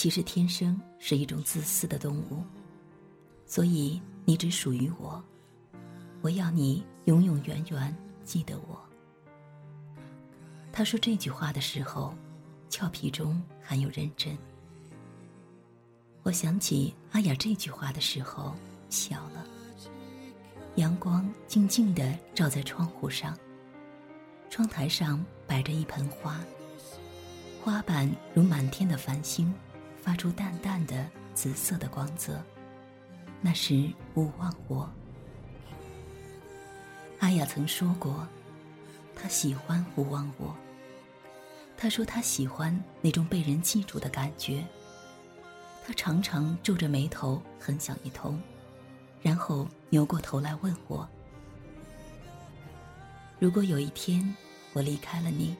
：“其实天生是一种自私的动物，所以你只属于我，我要你永永远远记得我。”他说这句话的时候，俏皮中含有认真。我想起阿雅这句话的时候，笑了。阳光静静地照在窗户上，窗台上摆着一盆花，花瓣如满天的繁星，发出淡淡的紫色的光泽。那是勿忘我。阿雅曾说过，她喜欢勿忘我。她说她喜欢那种被人记住的感觉。她常常皱着眉头很想一通。然后扭过头来问我：“如果有一天我离开了你，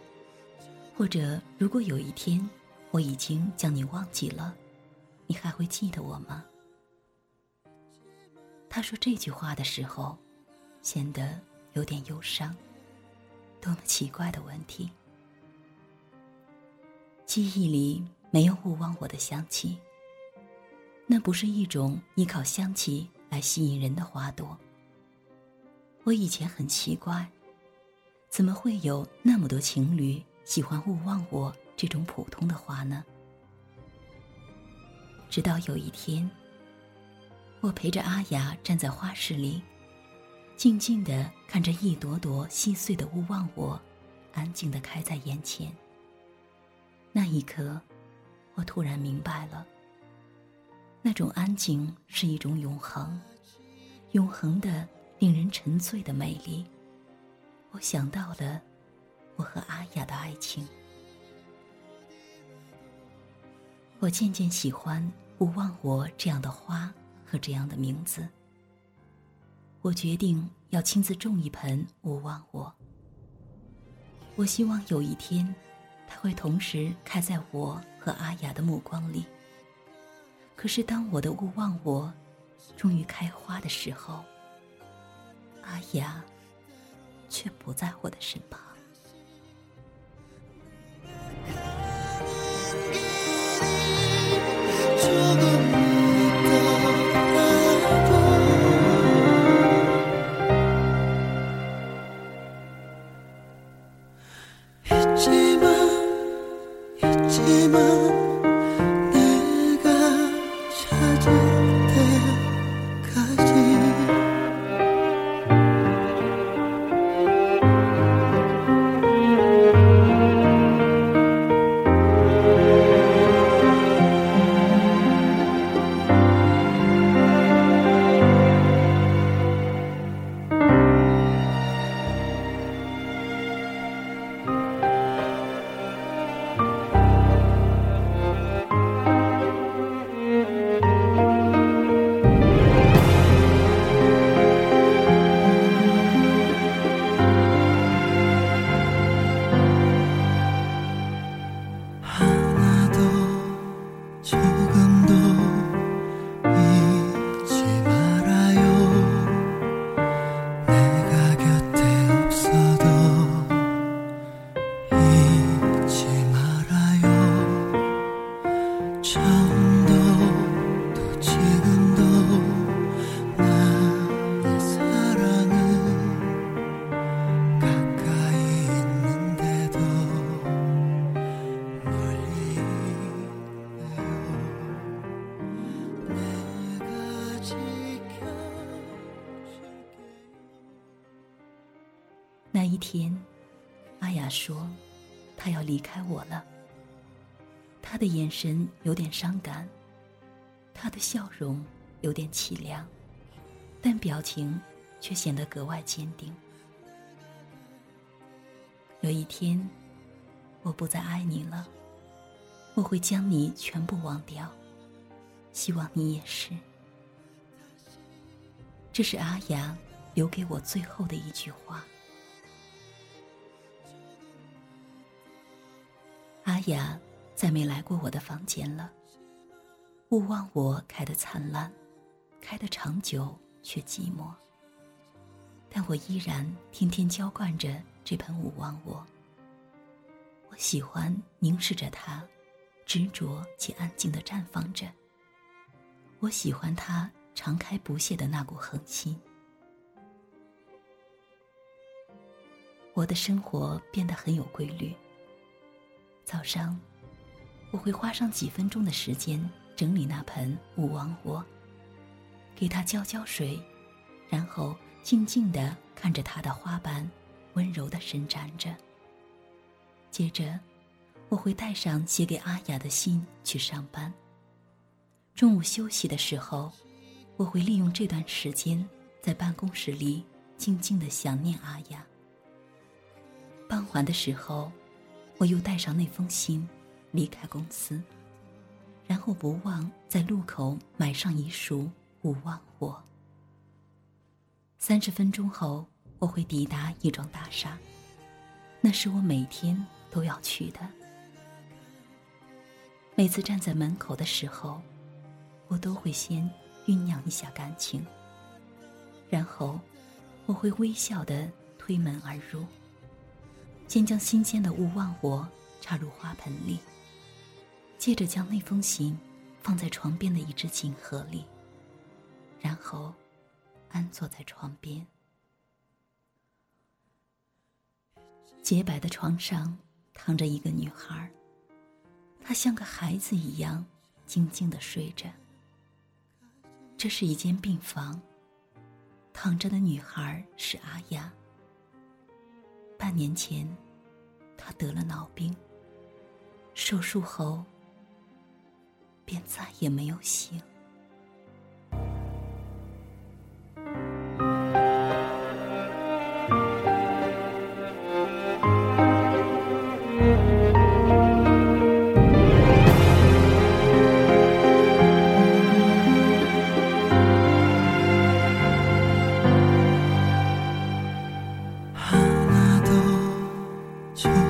或者如果有一天我已经将你忘记了，你还会记得我吗？”他说这句话的时候，显得有点忧伤。多么奇怪的问题！记忆里没有勿忘我的香气，那不是一种依靠香气。来吸引人的花朵。我以前很奇怪，怎么会有那么多情侣喜欢勿忘我这种普通的花呢？直到有一天，我陪着阿雅站在花市里，静静的看着一朵朵细碎的勿忘我，安静的开在眼前。那一刻，我突然明白了。那种安静是一种永恒，永恒的、令人沉醉的美丽。我想到了我和阿雅的爱情。我渐渐喜欢“勿忘我”这样的花和这样的名字。我决定要亲自种一盆“勿忘我”。我希望有一天，它会同时开在我和阿雅的目光里。可是，当我的勿忘我终于开花的时候，阿雅却不在我的身旁。天，阿雅说：“她要离开我了。”她的眼神有点伤感，她的笑容有点凄凉，但表情却显得格外坚定。有一天，我不再爱你了，我会将你全部忘掉，希望你也是。这是阿雅留给我最后的一句话。雅再没来过我的房间了。勿忘我开得灿烂，开得长久却寂寞。但我依然天天浇灌着这盆勿忘我。我喜欢凝视着它，执着且安静的绽放着。我喜欢它常开不懈的那股恒心。我的生活变得很有规律。早上，我会花上几分钟的时间整理那盆勿忘我，给它浇浇水，然后静静的看着它的花瓣温柔的伸展着。接着，我会带上写给阿雅的信去上班。中午休息的时候，我会利用这段时间在办公室里静静的想念阿雅。傍晚的时候，我又带上那封信离开公司，然后不忘在路口买上一束勿忘我。三十分钟后，我会抵达一幢大厦，那是我每天都要去的。每次站在门口的时候。我都会先酝酿一下感情，然后我会微笑的推门而入，先将新鲜的勿忘我插入花盆里，接着将那封信放在床边的一只锦盒里，然后安坐在床边。洁白的床上躺着一个女孩，她像个孩子一样静静的睡着。这是一间病房。躺着的女孩是阿雅。半年前，他得了脑病。手术后，便再也没有醒。you.